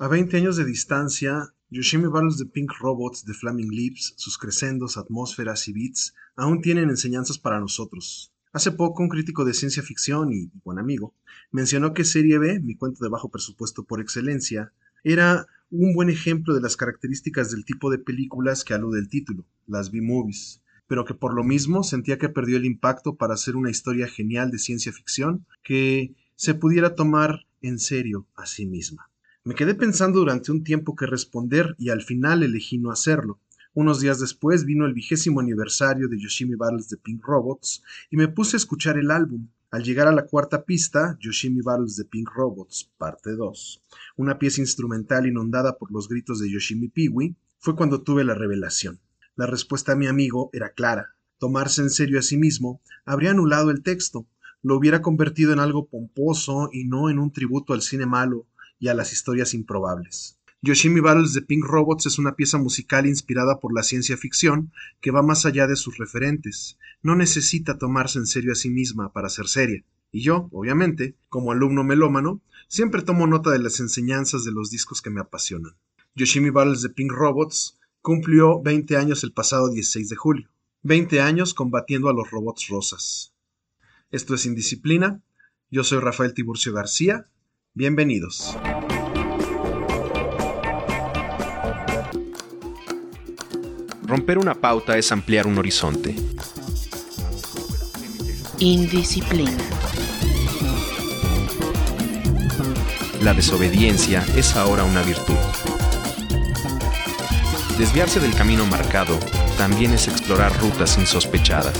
A 20 años de distancia, Yoshimi Battles de Pink Robots, de Flaming Lips, sus crescendos, atmósferas y beats aún tienen enseñanzas para nosotros. Hace poco un crítico de ciencia ficción y buen amigo mencionó que Serie B, mi cuento de bajo presupuesto por excelencia, era un buen ejemplo de las características del tipo de películas que alude el título, las B-movies, pero que por lo mismo sentía que perdió el impacto para hacer una historia genial de ciencia ficción que se pudiera tomar en serio a sí misma. Me quedé pensando durante un tiempo qué responder y al final elegí no hacerlo. Unos días después vino el vigésimo aniversario de Yoshimi Battles de Pink Robots y me puse a escuchar el álbum. Al llegar a la cuarta pista, Yoshimi Battles de Pink Robots, parte 2, una pieza instrumental inundada por los gritos de Yoshimi Piwi, fue cuando tuve la revelación. La respuesta a mi amigo era clara. Tomarse en serio a sí mismo habría anulado el texto, lo hubiera convertido en algo pomposo y no en un tributo al cine malo y a las historias improbables. Yoshimi Battles de Pink Robots es una pieza musical inspirada por la ciencia ficción que va más allá de sus referentes. No necesita tomarse en serio a sí misma para ser seria. Y yo, obviamente, como alumno melómano, siempre tomo nota de las enseñanzas de los discos que me apasionan. Yoshimi Battles de Pink Robots cumplió 20 años el pasado 16 de julio. 20 años combatiendo a los robots rosas. Esto es Indisciplina. Yo soy Rafael Tiburcio García Bienvenidos. Romper una pauta es ampliar un horizonte. Indisciplina. La desobediencia es ahora una virtud. Desviarse del camino marcado también es explorar rutas insospechadas.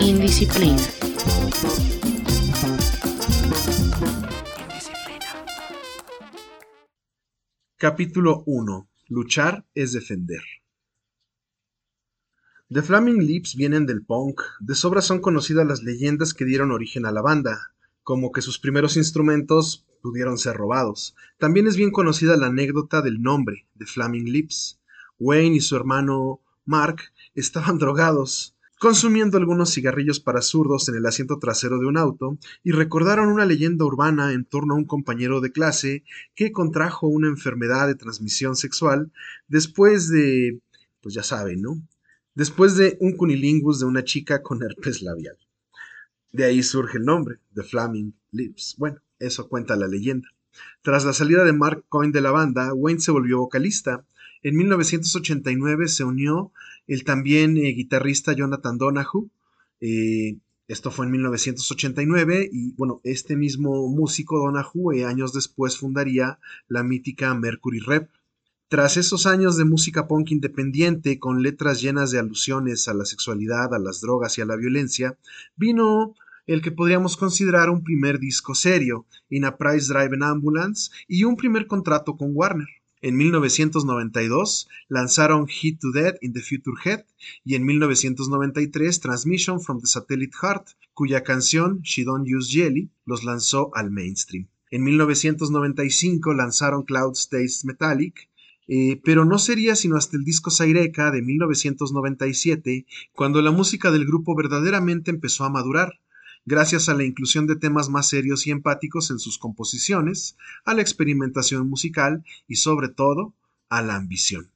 Indisciplina. Capítulo 1. Luchar es defender. The Flaming Lips vienen del punk. De sobra son conocidas las leyendas que dieron origen a la banda, como que sus primeros instrumentos pudieron ser robados. También es bien conocida la anécdota del nombre, The Flaming Lips. Wayne y su hermano Mark estaban drogados consumiendo algunos cigarrillos para zurdos en el asiento trasero de un auto, y recordaron una leyenda urbana en torno a un compañero de clase que contrajo una enfermedad de transmisión sexual después de, pues ya saben, ¿no? Después de un cunilingus de una chica con herpes labial. De ahí surge el nombre, The Flaming Lips. Bueno, eso cuenta la leyenda. Tras la salida de Mark Coyne de la banda, Wayne se volvió vocalista. En 1989 se unió el también eh, guitarrista Jonathan Donahue. Eh, esto fue en 1989 y bueno, este mismo músico Donahue eh, años después fundaría la mítica Mercury Rep. Tras esos años de música punk independiente con letras llenas de alusiones a la sexualidad, a las drogas y a la violencia, vino el que podríamos considerar un primer disco serio, In a Price Drive Ambulance, y un primer contrato con Warner. En 1992 lanzaron Hit to Dead in the Future Head y en 1993 Transmission from the Satellite Heart, cuya canción She Don't Use Jelly los lanzó al mainstream. En 1995 lanzaron Cloud Stays Metallic, eh, pero no sería sino hasta el disco Saireka de 1997 cuando la música del grupo verdaderamente empezó a madurar gracias a la inclusión de temas más serios y empáticos en sus composiciones, a la experimentación musical y sobre todo a la ambición.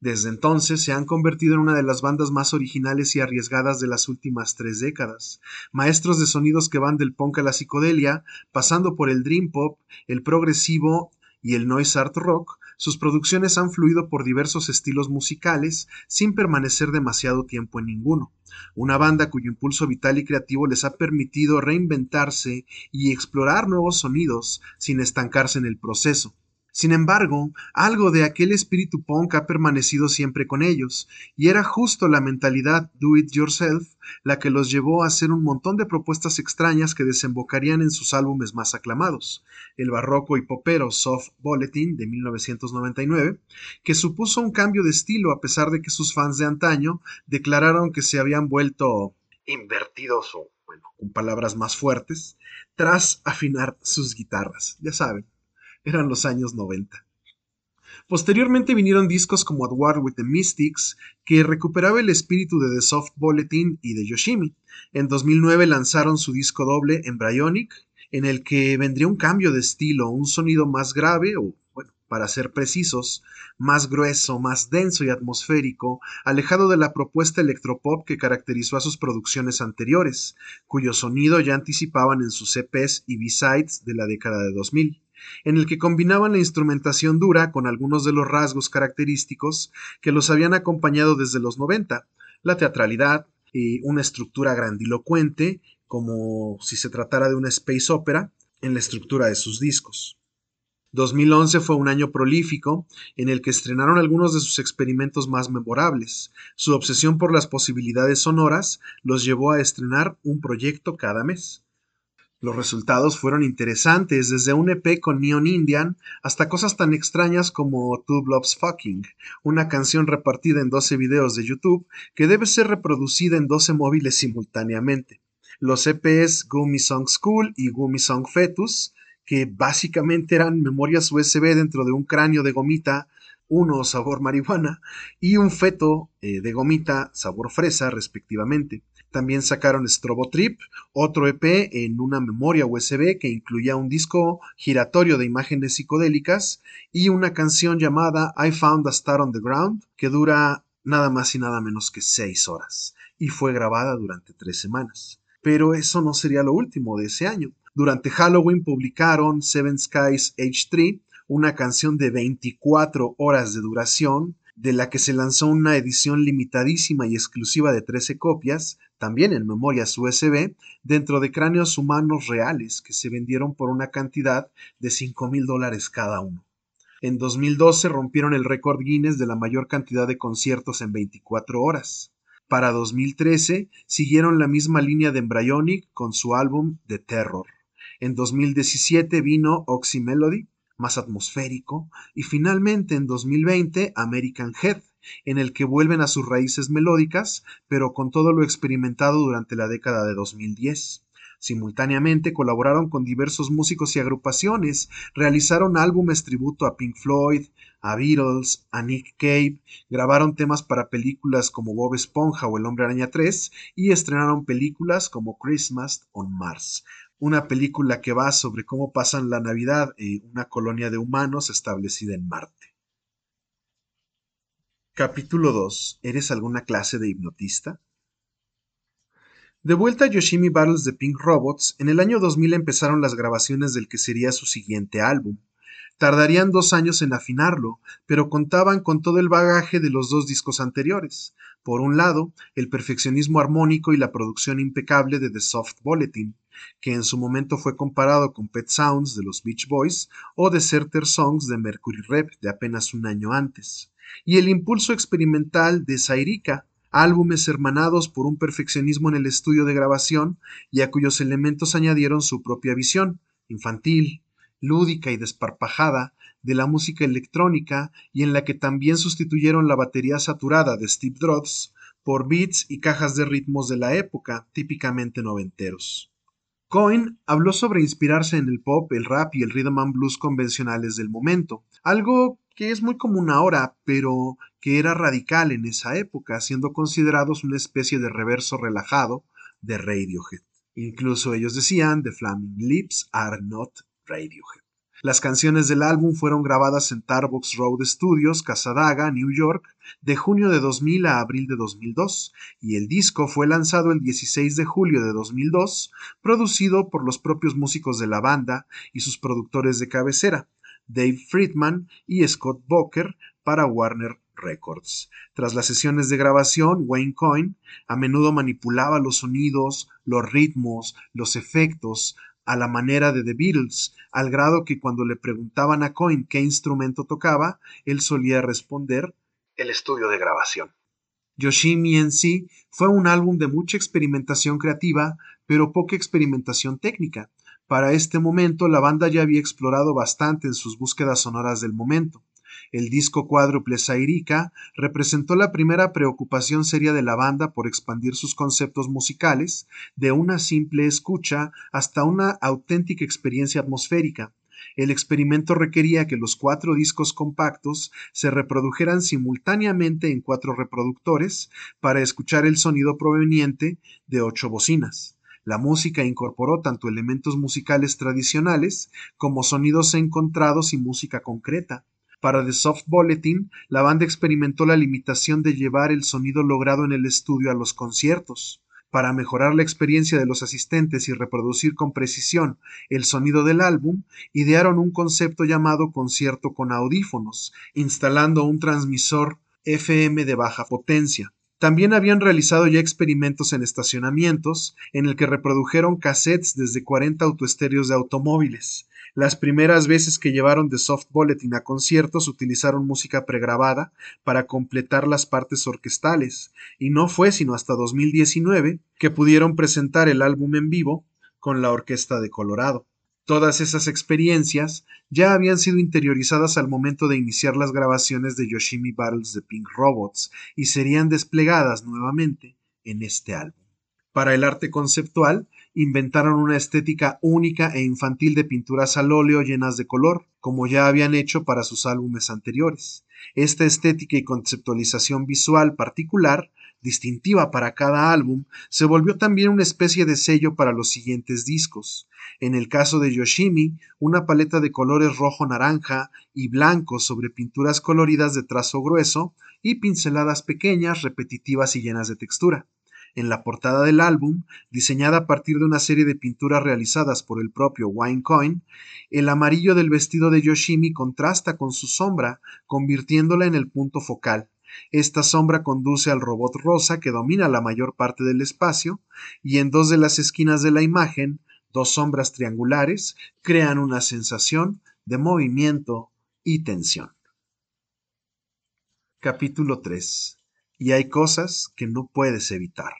Desde entonces se han convertido en una de las bandas más originales y arriesgadas de las últimas tres décadas, maestros de sonidos que van del punk a la psicodelia, pasando por el dream pop, el progresivo y el noise art rock, sus producciones han fluido por diversos estilos musicales sin permanecer demasiado tiempo en ninguno. Una banda cuyo impulso vital y creativo les ha permitido reinventarse y explorar nuevos sonidos sin estancarse en el proceso. Sin embargo, algo de aquel espíritu punk ha permanecido siempre con ellos, y era justo la mentalidad do it yourself la que los llevó a hacer un montón de propuestas extrañas que desembocarían en sus álbumes más aclamados, el barroco y popero Soft Bulletin de 1999, que supuso un cambio de estilo a pesar de que sus fans de antaño declararon que se habían vuelto invertidos o, bueno, con palabras más fuertes, tras afinar sus guitarras, ya saben eran los años 90. Posteriormente vinieron discos como At War with the Mystics, que recuperaba el espíritu de The Soft Bulletin y de Yoshimi. En 2009 lanzaron su disco doble Embryonic en el que vendría un cambio de estilo, un sonido más grave o, bueno, para ser precisos, más grueso, más denso y atmosférico, alejado de la propuesta electropop que caracterizó a sus producciones anteriores, cuyo sonido ya anticipaban en sus EPs y B-sides de la década de 2000 en el que combinaban la instrumentación dura con algunos de los rasgos característicos que los habían acompañado desde los 90, la teatralidad, y una estructura grandilocuente, como si se tratara de una space opera, en la estructura de sus discos. 2011 fue un año prolífico en el que estrenaron algunos de sus experimentos más memorables. Su obsesión por las posibilidades sonoras los llevó a estrenar un proyecto cada mes. Los resultados fueron interesantes, desde un EP con Neon Indian hasta cosas tan extrañas como Two Blobs Fucking, una canción repartida en 12 videos de YouTube que debe ser reproducida en 12 móviles simultáneamente. Los EPs Gummy Song School y Gummy Song Fetus, que básicamente eran memorias USB dentro de un cráneo de gomita, uno sabor marihuana y un feto eh, de gomita sabor fresa respectivamente. También sacaron Strobo Trip, otro EP en una memoria USB que incluía un disco giratorio de imágenes psicodélicas y una canción llamada I Found a Star on the Ground que dura nada más y nada menos que seis horas y fue grabada durante tres semanas. Pero eso no sería lo último de ese año. Durante Halloween publicaron Seven Skies H3, una canción de 24 horas de duración de la que se lanzó una edición limitadísima y exclusiva de 13 copias, también en memorias USB, dentro de cráneos humanos reales que se vendieron por una cantidad de 5 mil dólares cada uno. En 2012 rompieron el récord Guinness de la mayor cantidad de conciertos en 24 horas. Para 2013 siguieron la misma línea de Embryonic con su álbum The Terror. En 2017 vino Oxy Melody, más atmosférico, y finalmente en 2020 American Head, en el que vuelven a sus raíces melódicas, pero con todo lo experimentado durante la década de 2010. Simultáneamente colaboraron con diversos músicos y agrupaciones, realizaron álbumes tributo a Pink Floyd, a Beatles, a Nick Cave, grabaron temas para películas como Bob Esponja o El Hombre Araña 3 y estrenaron películas como Christmas on Mars, una película que va sobre cómo pasan la Navidad en una colonia de humanos establecida en Marte. Capítulo 2. ¿Eres alguna clase de hipnotista? De vuelta a Yoshimi Battles de Pink Robots, en el año 2000 empezaron las grabaciones del que sería su siguiente álbum. Tardarían dos años en afinarlo, pero contaban con todo el bagaje de los dos discos anteriores. Por un lado, el perfeccionismo armónico y la producción impecable de The Soft Bulletin, que en su momento fue comparado con Pet Sounds de los Beach Boys o Deserter Songs de Mercury Rev de apenas un año antes, y el impulso experimental de Sairika, álbumes hermanados por un perfeccionismo en el estudio de grabación y a cuyos elementos añadieron su propia visión, infantil, lúdica y desparpajada, de la música electrónica y en la que también sustituyeron la batería saturada de Steve Drods por beats y cajas de ritmos de la época, típicamente noventeros. Cohen habló sobre inspirarse en el pop, el rap y el rhythm and blues convencionales del momento, algo que es muy común ahora, pero que era radical en esa época, siendo considerados una especie de reverso relajado de Radiohead. Incluso ellos decían, The Flaming Lips are not Radiohead. Las canciones del álbum fueron grabadas en Tarbox Road Studios, Casadaga, New York, de junio de 2000 a abril de 2002, y el disco fue lanzado el 16 de julio de 2002, producido por los propios músicos de la banda y sus productores de cabecera, Dave Friedman y Scott Boker, para Warner Records. Tras las sesiones de grabación, Wayne Coyne a menudo manipulaba los sonidos, los ritmos, los efectos, a la manera de The Beatles, al grado que cuando le preguntaban a Coyne qué instrumento tocaba, él solía responder el estudio de grabación. Yoshimi en sí fue un álbum de mucha experimentación creativa, pero poca experimentación técnica. Para este momento la banda ya había explorado bastante en sus búsquedas sonoras del momento. El disco cuádruple Sairica representó la primera preocupación seria de la banda por expandir sus conceptos musicales de una simple escucha hasta una auténtica experiencia atmosférica. El experimento requería que los cuatro discos compactos se reprodujeran simultáneamente en cuatro reproductores para escuchar el sonido proveniente de ocho bocinas. La música incorporó tanto elementos musicales tradicionales como sonidos encontrados y música concreta. Para The Soft Bulletin, la banda experimentó la limitación de llevar el sonido logrado en el estudio a los conciertos. Para mejorar la experiencia de los asistentes y reproducir con precisión el sonido del álbum, idearon un concepto llamado concierto con audífonos, instalando un transmisor FM de baja potencia. También habían realizado ya experimentos en estacionamientos, en el que reprodujeron cassettes desde 40 autoestéreos de automóviles. Las primeras veces que llevaron The Soft Bulletin a conciertos utilizaron música pregrabada para completar las partes orquestales, y no fue sino hasta 2019 que pudieron presentar el álbum en vivo con la Orquesta de Colorado. Todas esas experiencias ya habían sido interiorizadas al momento de iniciar las grabaciones de Yoshimi Battles de Pink Robots y serían desplegadas nuevamente en este álbum. Para el arte conceptual, inventaron una estética única e infantil de pinturas al óleo llenas de color, como ya habían hecho para sus álbumes anteriores. Esta estética y conceptualización visual particular distintiva para cada álbum, se volvió también una especie de sello para los siguientes discos. En el caso de Yoshimi, una paleta de colores rojo, naranja y blanco sobre pinturas coloridas de trazo grueso y pinceladas pequeñas, repetitivas y llenas de textura. En la portada del álbum, diseñada a partir de una serie de pinturas realizadas por el propio Winecoin, el amarillo del vestido de Yoshimi contrasta con su sombra, convirtiéndola en el punto focal. Esta sombra conduce al robot rosa que domina la mayor parte del espacio, y en dos de las esquinas de la imagen, dos sombras triangulares crean una sensación de movimiento y tensión. Capítulo 3. Y hay cosas que no puedes evitar.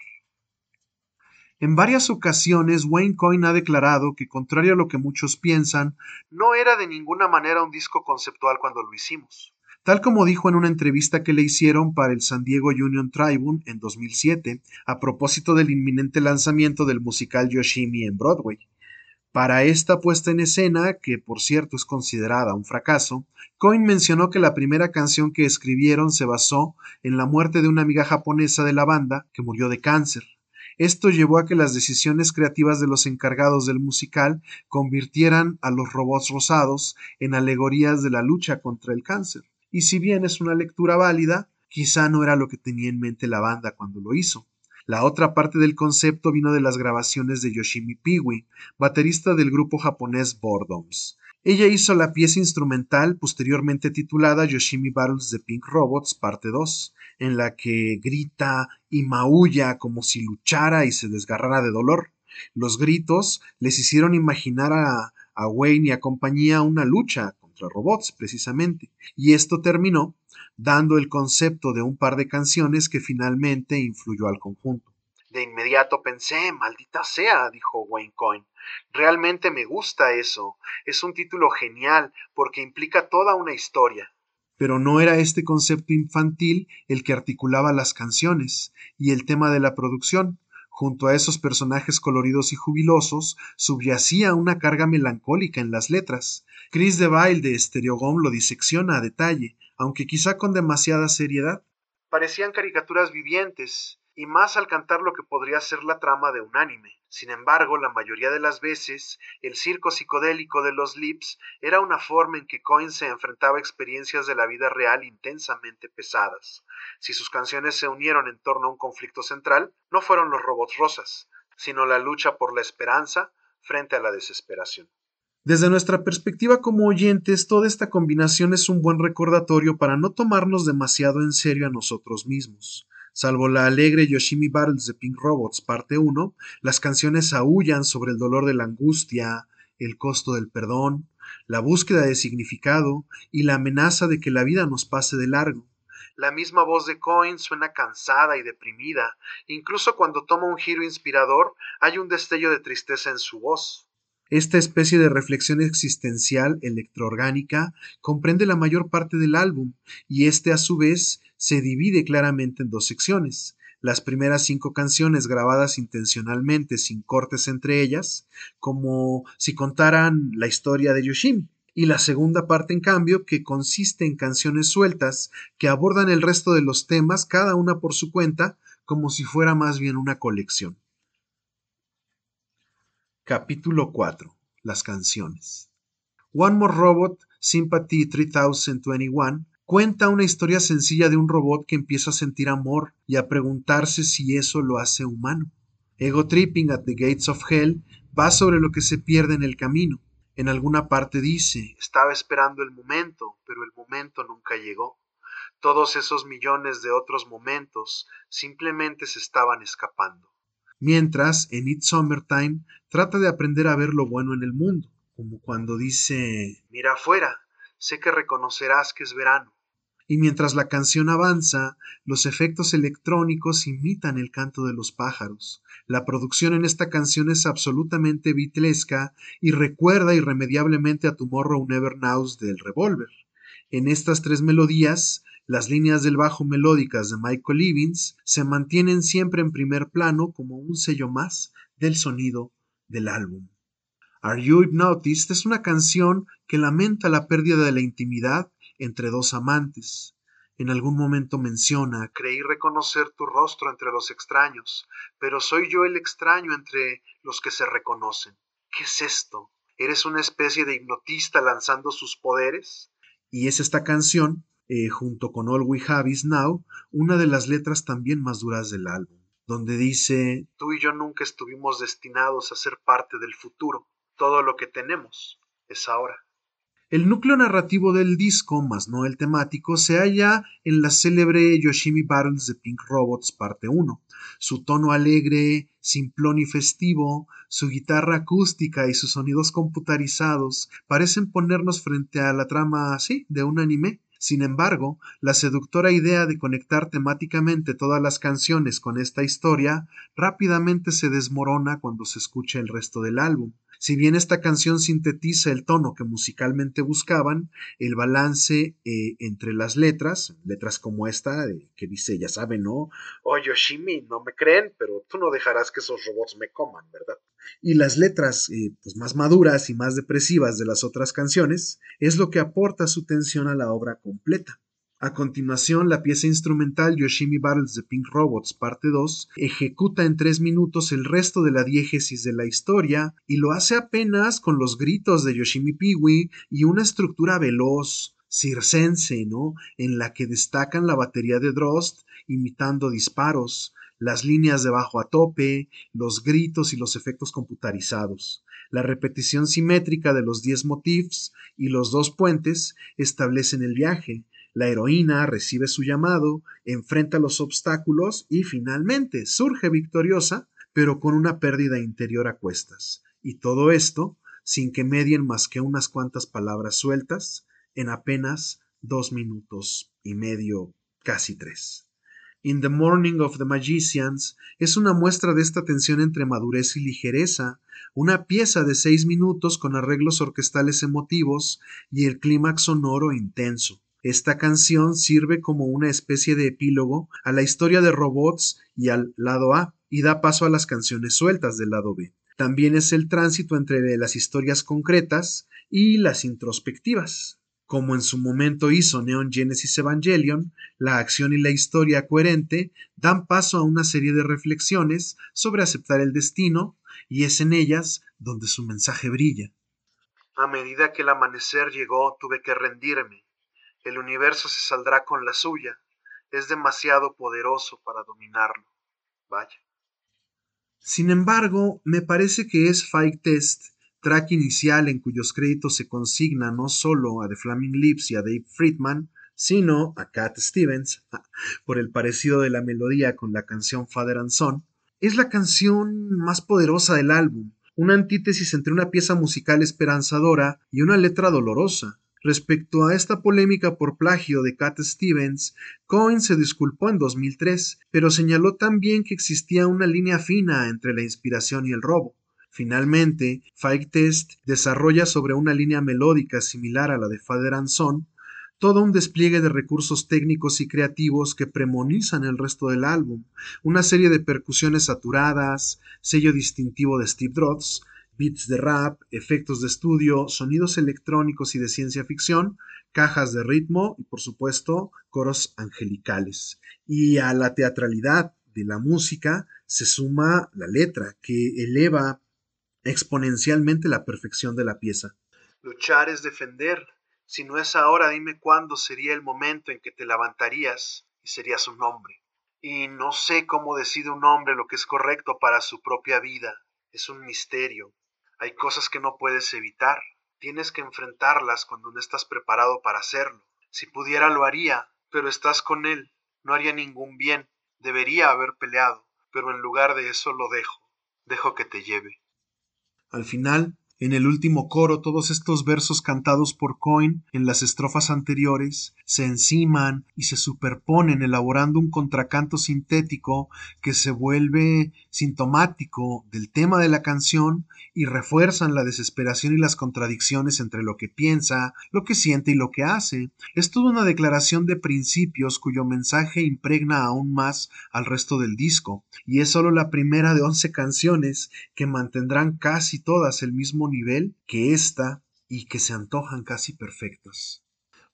En varias ocasiones Wayne Coyne ha declarado que, contrario a lo que muchos piensan, no era de ninguna manera un disco conceptual cuando lo hicimos tal como dijo en una entrevista que le hicieron para el San Diego Union Tribune en 2007, a propósito del inminente lanzamiento del musical Yoshimi en Broadway. Para esta puesta en escena, que por cierto es considerada un fracaso, Coyne mencionó que la primera canción que escribieron se basó en la muerte de una amiga japonesa de la banda que murió de cáncer. Esto llevó a que las decisiones creativas de los encargados del musical convirtieran a los robots rosados en alegorías de la lucha contra el cáncer y si bien es una lectura válida, quizá no era lo que tenía en mente la banda cuando lo hizo. La otra parte del concepto vino de las grabaciones de Yoshimi Piwi, baterista del grupo japonés Boredoms. Ella hizo la pieza instrumental posteriormente titulada Yoshimi Battles de Pink Robots Parte 2, en la que grita y maulla como si luchara y se desgarrara de dolor. Los gritos les hicieron imaginar a, a Wayne y a compañía una lucha robots, precisamente. Y esto terminó dando el concepto de un par de canciones que finalmente influyó al conjunto. De inmediato pensé, maldita sea, dijo Wayne Coyne. Realmente me gusta eso. Es un título genial porque implica toda una historia. Pero no era este concepto infantil el que articulaba las canciones y el tema de la producción, Junto a esos personajes coloridos y jubilosos subyacía una carga melancólica en las letras. Chris DeVille de Stereogum lo disecciona a detalle, aunque quizá con demasiada seriedad. Parecían caricaturas vivientes, y más al cantar lo que podría ser la trama de un anime. Sin embargo, la mayoría de las veces, el circo psicodélico de los Lips era una forma en que Coin se enfrentaba a experiencias de la vida real intensamente pesadas. Si sus canciones se unieron en torno a un conflicto central, no fueron los robots rosas, sino la lucha por la esperanza frente a la desesperación. Desde nuestra perspectiva como oyentes, toda esta combinación es un buen recordatorio para no tomarnos demasiado en serio a nosotros mismos. Salvo la alegre Yoshimi Battles de Pink Robots parte 1, las canciones aullan sobre el dolor de la angustia, el costo del perdón, la búsqueda de significado y la amenaza de que la vida nos pase de largo. La misma voz de Coin suena cansada y deprimida, incluso cuando toma un giro inspirador hay un destello de tristeza en su voz. Esta especie de reflexión existencial electroorgánica comprende la mayor parte del álbum y este a su vez se divide claramente en dos secciones. Las primeras cinco canciones grabadas intencionalmente sin cortes entre ellas, como si contaran la historia de Yoshimi, y la segunda parte en cambio que consiste en canciones sueltas que abordan el resto de los temas cada una por su cuenta como si fuera más bien una colección. Capítulo 4. Las canciones. One More Robot, Sympathy 3021, cuenta una historia sencilla de un robot que empieza a sentir amor y a preguntarse si eso lo hace humano. Ego Tripping at the Gates of Hell va sobre lo que se pierde en el camino. En alguna parte dice, estaba esperando el momento, pero el momento nunca llegó. Todos esos millones de otros momentos simplemente se estaban escapando. Mientras, en It's Summertime, trata de aprender a ver lo bueno en el mundo, como cuando dice, mira afuera, sé que reconocerás que es verano. Y mientras la canción avanza, los efectos electrónicos imitan el canto de los pájaros. La producción en esta canción es absolutamente vitlesca y recuerda irremediablemente a Tomorrow Never Knows del Revolver. En estas tres melodías, las líneas del bajo melódicas de Michael Evans se mantienen siempre en primer plano como un sello más del sonido del álbum. Are You Hypnotized es una canción que lamenta la pérdida de la intimidad entre dos amantes. En algún momento menciona, creí reconocer tu rostro entre los extraños, pero soy yo el extraño entre los que se reconocen. ¿Qué es esto? ¿Eres una especie de hipnotista lanzando sus poderes? Y es esta canción eh, junto con All We Have Is Now, una de las letras también más duras del álbum, donde dice, tú y yo nunca estuvimos destinados a ser parte del futuro, todo lo que tenemos es ahora. El núcleo narrativo del disco, más no el temático, se halla en la célebre Yoshimi Battles de Pink Robots parte 1. Su tono alegre, simplón y festivo, su guitarra acústica y sus sonidos computarizados parecen ponernos frente a la trama así de un anime sin embargo, la seductora idea de conectar temáticamente todas las canciones con esta historia rápidamente se desmorona cuando se escucha el resto del álbum. Si bien esta canción sintetiza el tono que musicalmente buscaban, el balance eh, entre las letras, letras como esta, que dice, ya saben, ¿no? Oh, Yoshimi, no me creen, pero tú no dejarás que esos robots me coman, ¿verdad? Y las letras eh, pues más maduras y más depresivas de las otras canciones es lo que aporta su tensión a la obra completa. A continuación, la pieza instrumental Yoshimi Battles de Pink Robots Parte 2 ejecuta en tres minutos el resto de la diégesis de la historia y lo hace apenas con los gritos de Yoshimi Piwi y una estructura veloz, circense, ¿no? En la que destacan la batería de Drost imitando disparos, las líneas de bajo a tope, los gritos y los efectos computarizados. La repetición simétrica de los diez motifs y los dos puentes establecen el viaje, la heroína recibe su llamado, enfrenta los obstáculos y finalmente surge victoriosa, pero con una pérdida interior a cuestas. Y todo esto sin que medien más que unas cuantas palabras sueltas en apenas dos minutos y medio, casi tres. In the Morning of the Magicians es una muestra de esta tensión entre madurez y ligereza, una pieza de seis minutos con arreglos orquestales emotivos y el clímax sonoro intenso. Esta canción sirve como una especie de epílogo a la historia de robots y al lado A, y da paso a las canciones sueltas del lado B. También es el tránsito entre las historias concretas y las introspectivas. Como en su momento hizo Neon Genesis Evangelion, la acción y la historia coherente dan paso a una serie de reflexiones sobre aceptar el destino, y es en ellas donde su mensaje brilla. A medida que el amanecer llegó, tuve que rendirme el universo se saldrá con la suya. Es demasiado poderoso para dominarlo. Vaya. Sin embargo, me parece que es Fight Test, track inicial en cuyos créditos se consigna no solo a The Flaming Lips y a Dave Friedman, sino a Cat Stevens, por el parecido de la melodía con la canción Father and Son, es la canción más poderosa del álbum, una antítesis entre una pieza musical esperanzadora y una letra dolorosa. Respecto a esta polémica por plagio de Cat Stevens, Cohen se disculpó en 2003, pero señaló también que existía una línea fina entre la inspiración y el robo. Finalmente, Fight Test desarrolla sobre una línea melódica similar a la de Father and Son todo un despliegue de recursos técnicos y creativos que premonizan el resto del álbum, una serie de percusiones saturadas, sello distintivo de Steve Drotz, beats de rap, efectos de estudio, sonidos electrónicos y de ciencia ficción, cajas de ritmo y por supuesto coros angelicales. Y a la teatralidad de la música se suma la letra que eleva exponencialmente la perfección de la pieza. Luchar es defender. Si no es ahora, dime cuándo sería el momento en que te levantarías y serías un hombre. Y no sé cómo decide un hombre lo que es correcto para su propia vida. Es un misterio. Hay cosas que no puedes evitar. Tienes que enfrentarlas cuando no estás preparado para hacerlo. Si pudiera lo haría, pero estás con él. No haría ningún bien. Debería haber peleado, pero en lugar de eso lo dejo. Dejo que te lleve. Al final, en el último coro, todos estos versos cantados por Coin en las estrofas anteriores se enciman y se superponen elaborando un contracanto sintético que se vuelve sintomático del tema de la canción y refuerzan la desesperación y las contradicciones entre lo que piensa, lo que siente y lo que hace. Es toda una declaración de principios cuyo mensaje impregna aún más al resto del disco, y es solo la primera de once canciones que mantendrán casi todas el mismo nivel que esta y que se antojan casi perfectas.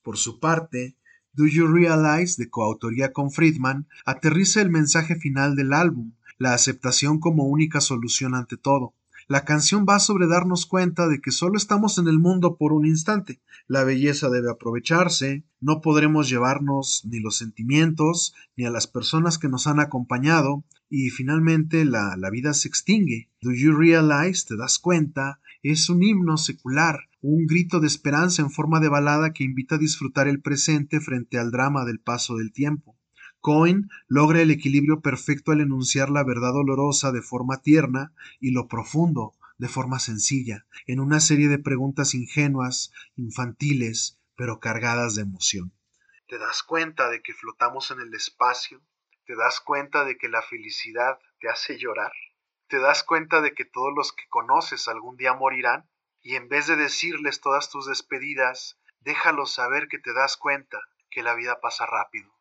Por su parte, Do You Realize, de coautoría con Friedman, aterriza el mensaje final del álbum, la aceptación como única solución ante todo. La canción va sobre darnos cuenta de que solo estamos en el mundo por un instante. La belleza debe aprovecharse, no podremos llevarnos ni los sentimientos, ni a las personas que nos han acompañado, y finalmente la, la vida se extingue. Do you realize? ¿Te das cuenta? Es un himno secular, un grito de esperanza en forma de balada que invita a disfrutar el presente frente al drama del paso del tiempo. Cohen logra el equilibrio perfecto al enunciar la verdad dolorosa de forma tierna y lo profundo de forma sencilla, en una serie de preguntas ingenuas, infantiles, pero cargadas de emoción. ¿Te das cuenta de que flotamos en el espacio? ¿Te das cuenta de que la felicidad te hace llorar? ¿Te das cuenta de que todos los que conoces algún día morirán? Y en vez de decirles todas tus despedidas, déjalos saber que te das cuenta que la vida pasa rápido.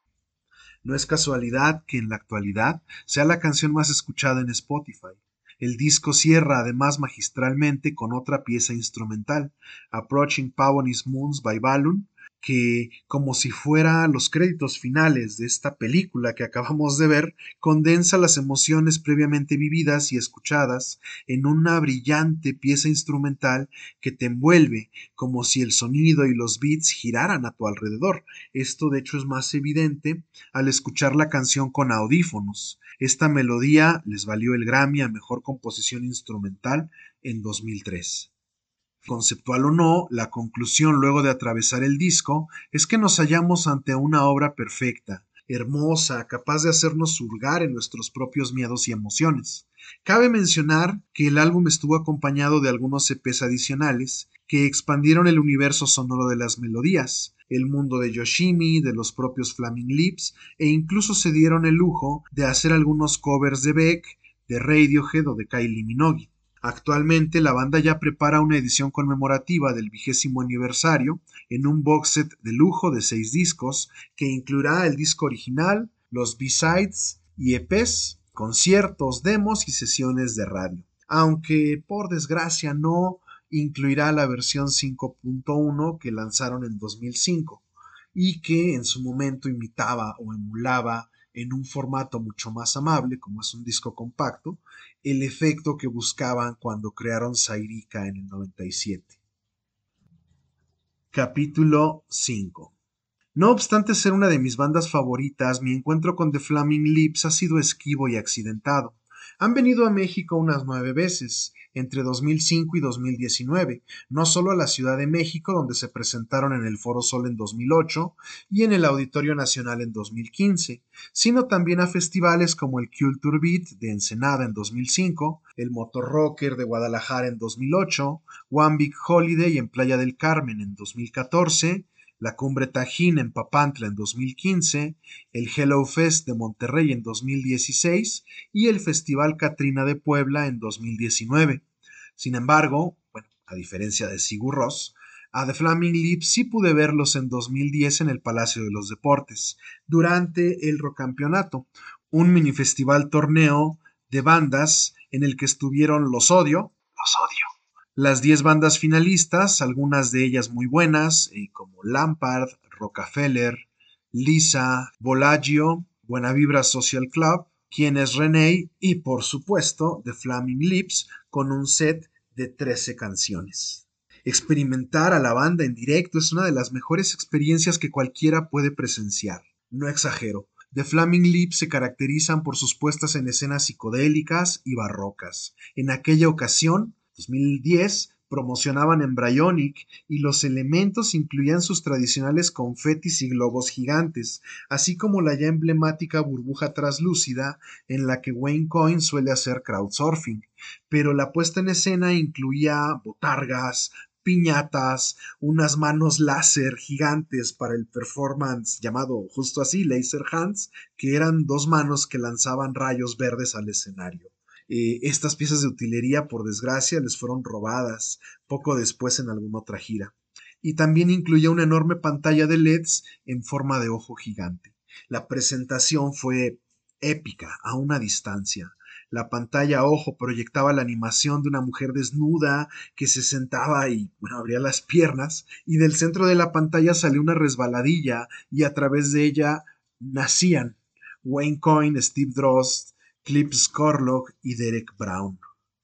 No es casualidad que en la actualidad sea la canción más escuchada en Spotify. El disco cierra además magistralmente con otra pieza instrumental, Approaching Pavonis Moons by Balloon, que, como si fuera los créditos finales de esta película que acabamos de ver, condensa las emociones previamente vividas y escuchadas en una brillante pieza instrumental que te envuelve como si el sonido y los beats giraran a tu alrededor. Esto de hecho es más evidente al escuchar la canción con audífonos. Esta melodía les valió el Grammy a Mejor Composición Instrumental en 2003. Conceptual o no, la conclusión luego de atravesar el disco es que nos hallamos ante una obra perfecta, hermosa, capaz de hacernos surgar en nuestros propios miedos y emociones. Cabe mencionar que el álbum estuvo acompañado de algunos EPs adicionales que expandieron el universo sonoro de las melodías, el mundo de Yoshimi, de los propios Flaming Lips, e incluso se dieron el lujo de hacer algunos covers de Beck, de Radiohead o de Kylie Minogue. Actualmente la banda ya prepara una edición conmemorativa del vigésimo aniversario en un box set de lujo de seis discos que incluirá el disco original, los B-sides y EPs, conciertos, demos y sesiones de radio. Aunque por desgracia no incluirá la versión 5.1 que lanzaron en 2005 y que en su momento imitaba o emulaba en un formato mucho más amable, como es un disco compacto, el efecto que buscaban cuando crearon Sairica en el 97. Capítulo 5 No obstante ser una de mis bandas favoritas, mi encuentro con The Flaming Lips ha sido esquivo y accidentado. Han venido a México unas nueve veces, entre 2005 y 2019, no solo a la Ciudad de México, donde se presentaron en el Foro Sol en 2008 y en el Auditorio Nacional en 2015, sino también a festivales como el Culture Beat de Ensenada en 2005, el Motor Rocker de Guadalajara en 2008, One Big Holiday en Playa del Carmen en 2014, la Cumbre Tajín en Papantla en 2015, el Hello Fest de Monterrey en 2016 y el Festival Catrina de Puebla en 2019. Sin embargo, bueno, a diferencia de Sigur Ross, a The Flaming Lips sí pude verlos en 2010 en el Palacio de los Deportes, durante el Rocampeonato, un mini festival torneo de bandas en el que estuvieron Los Odio, Los Odio, las 10 bandas finalistas, algunas de ellas muy buenas, eh, como Lampard, Rockefeller, Lisa, Volagio, Buena Vibra Social Club, Quien es René y por supuesto The Flaming Lips con un set de 13 canciones. Experimentar a la banda en directo es una de las mejores experiencias que cualquiera puede presenciar. No exagero. The Flaming Lips se caracterizan por sus puestas en escenas psicodélicas y barrocas. En aquella ocasión, 2010, promocionaban Embryonic y los elementos incluían sus tradicionales confetis y globos gigantes, así como la ya emblemática burbuja traslúcida en la que Wayne Coyne suele hacer crowdsurfing. Pero la puesta en escena incluía botargas, piñatas, unas manos láser gigantes para el performance llamado justo así Laser Hands, que eran dos manos que lanzaban rayos verdes al escenario. Eh, estas piezas de utilería, por desgracia, les fueron robadas poco después en alguna otra gira. Y también incluía una enorme pantalla de LEDs en forma de ojo gigante. La presentación fue épica, a una distancia. La pantalla ojo proyectaba la animación de una mujer desnuda que se sentaba y, abría las piernas, y del centro de la pantalla salió una resbaladilla y a través de ella nacían Wayne Coyne, Steve Drost, Clip Scorlock y Derek Brown.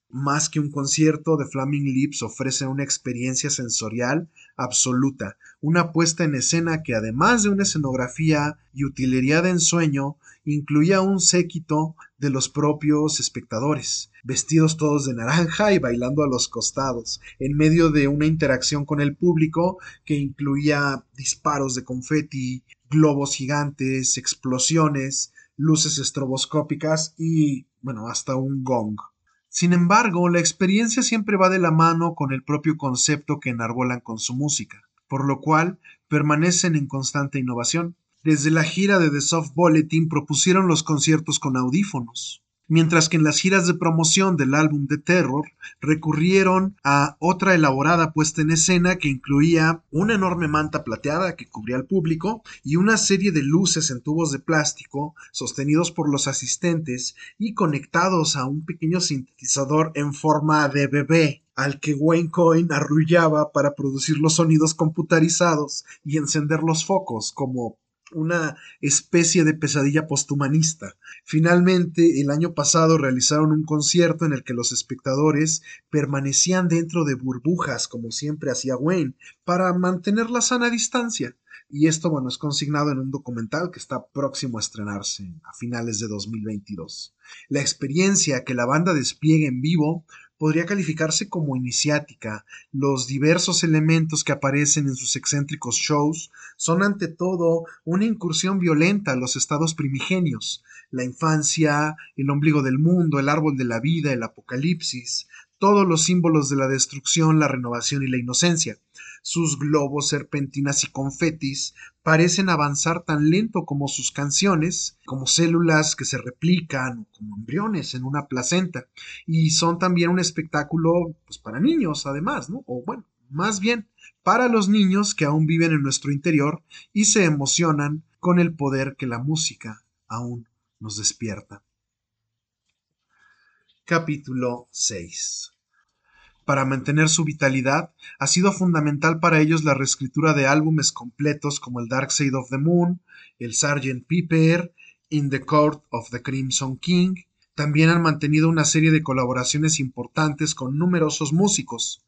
Más que un concierto, The Flaming Lips ofrece una experiencia sensorial absoluta, una puesta en escena que además de una escenografía y utilería de ensueño, incluía un séquito de los propios espectadores, vestidos todos de naranja y bailando a los costados, en medio de una interacción con el público que incluía disparos de confeti, globos gigantes, explosiones, luces estroboscópicas y, bueno, hasta un gong. Sin embargo, la experiencia siempre va de la mano con el propio concepto que enarbolan con su música, por lo cual permanecen en constante innovación. Desde la gira de The Soft Bulletin propusieron los conciertos con audífonos, mientras que en las giras de promoción del álbum de Terror recurrieron a otra elaborada puesta en escena que incluía una enorme manta plateada que cubría al público y una serie de luces en tubos de plástico sostenidos por los asistentes y conectados a un pequeño sintetizador en forma de bebé al que Wayne Coyne arrullaba para producir los sonidos computarizados y encender los focos como una especie de pesadilla posthumanista. Finalmente, el año pasado realizaron un concierto en el que los espectadores permanecían dentro de burbujas, como siempre hacía Wayne, para mantener la sana distancia. Y esto, bueno, es consignado en un documental que está próximo a estrenarse a finales de 2022. La experiencia que la banda despliegue en vivo podría calificarse como iniciática. Los diversos elementos que aparecen en sus excéntricos shows son ante todo una incursión violenta a los estados primigenios, la infancia, el ombligo del mundo, el árbol de la vida, el apocalipsis, todos los símbolos de la destrucción, la renovación y la inocencia. Sus globos, serpentinas y confetis parecen avanzar tan lento como sus canciones, como células que se replican o como embriones en una placenta. Y son también un espectáculo pues, para niños, además, ¿no? O bueno, más bien para los niños que aún viven en nuestro interior y se emocionan con el poder que la música aún nos despierta. Capítulo 6 para mantener su vitalidad, ha sido fundamental para ellos la reescritura de álbumes completos como el Dark Side of the Moon, el Sgt. Pepper, In the Court of the Crimson King. También han mantenido una serie de colaboraciones importantes con numerosos músicos,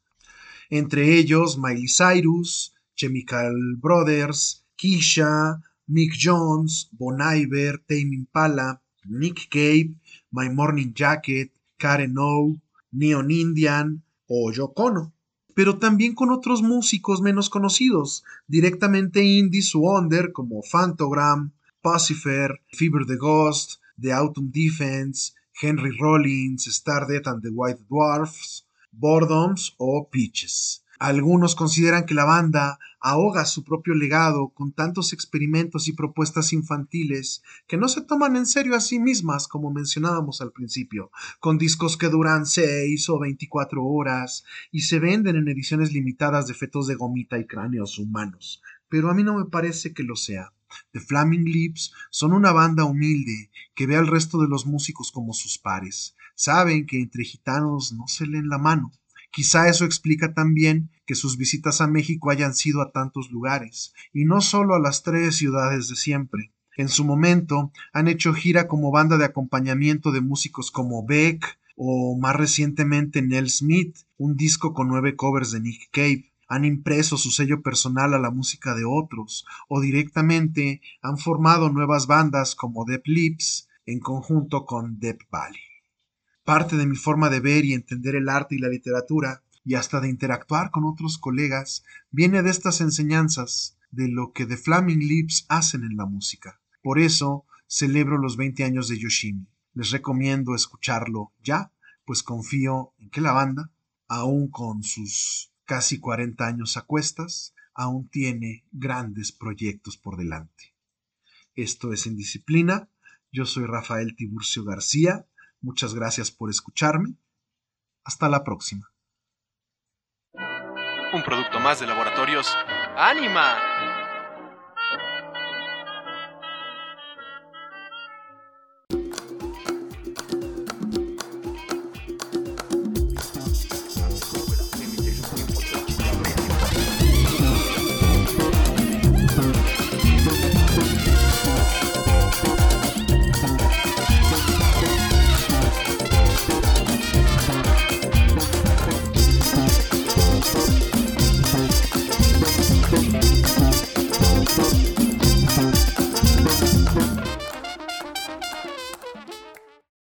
entre ellos Miley Cyrus, Chemical Brothers, Keisha, Mick Jones, Bon Iver, Tame Impala, Nick Cave, My Morning Jacket, Karen O, Neon Indian, o Yokono, pero también con otros músicos menos conocidos, directamente indies o under como Phantogram, Pacifer, Fever the Ghost, The Autumn Defense, Henry Rollins, Stardead and the White Dwarfs, Boredoms o Peaches. Algunos consideran que la banda ahoga su propio legado con tantos experimentos y propuestas infantiles que no se toman en serio a sí mismas, como mencionábamos al principio, con discos que duran 6 o 24 horas y se venden en ediciones limitadas de fetos de gomita y cráneos humanos. Pero a mí no me parece que lo sea. The Flaming Lips son una banda humilde que ve al resto de los músicos como sus pares. Saben que entre gitanos no se leen la mano Quizá eso explica también que sus visitas a México hayan sido a tantos lugares, y no solo a las tres ciudades de siempre. En su momento han hecho gira como banda de acompañamiento de músicos como Beck, o más recientemente Nell Smith, un disco con nueve covers de Nick Cave. Han impreso su sello personal a la música de otros, o directamente han formado nuevas bandas como Deep Lips en conjunto con Deep Valley. Parte de mi forma de ver y entender el arte y la literatura, y hasta de interactuar con otros colegas, viene de estas enseñanzas, de lo que The Flaming Lips hacen en la música. Por eso celebro los 20 años de Yoshimi. Les recomiendo escucharlo ya, pues confío en que la banda, aún con sus casi 40 años a cuestas, aún tiene grandes proyectos por delante. Esto es Indisciplina. Yo soy Rafael Tiburcio García. Muchas gracias por escucharme. Hasta la próxima. Un producto más de laboratorios. ¡Anima!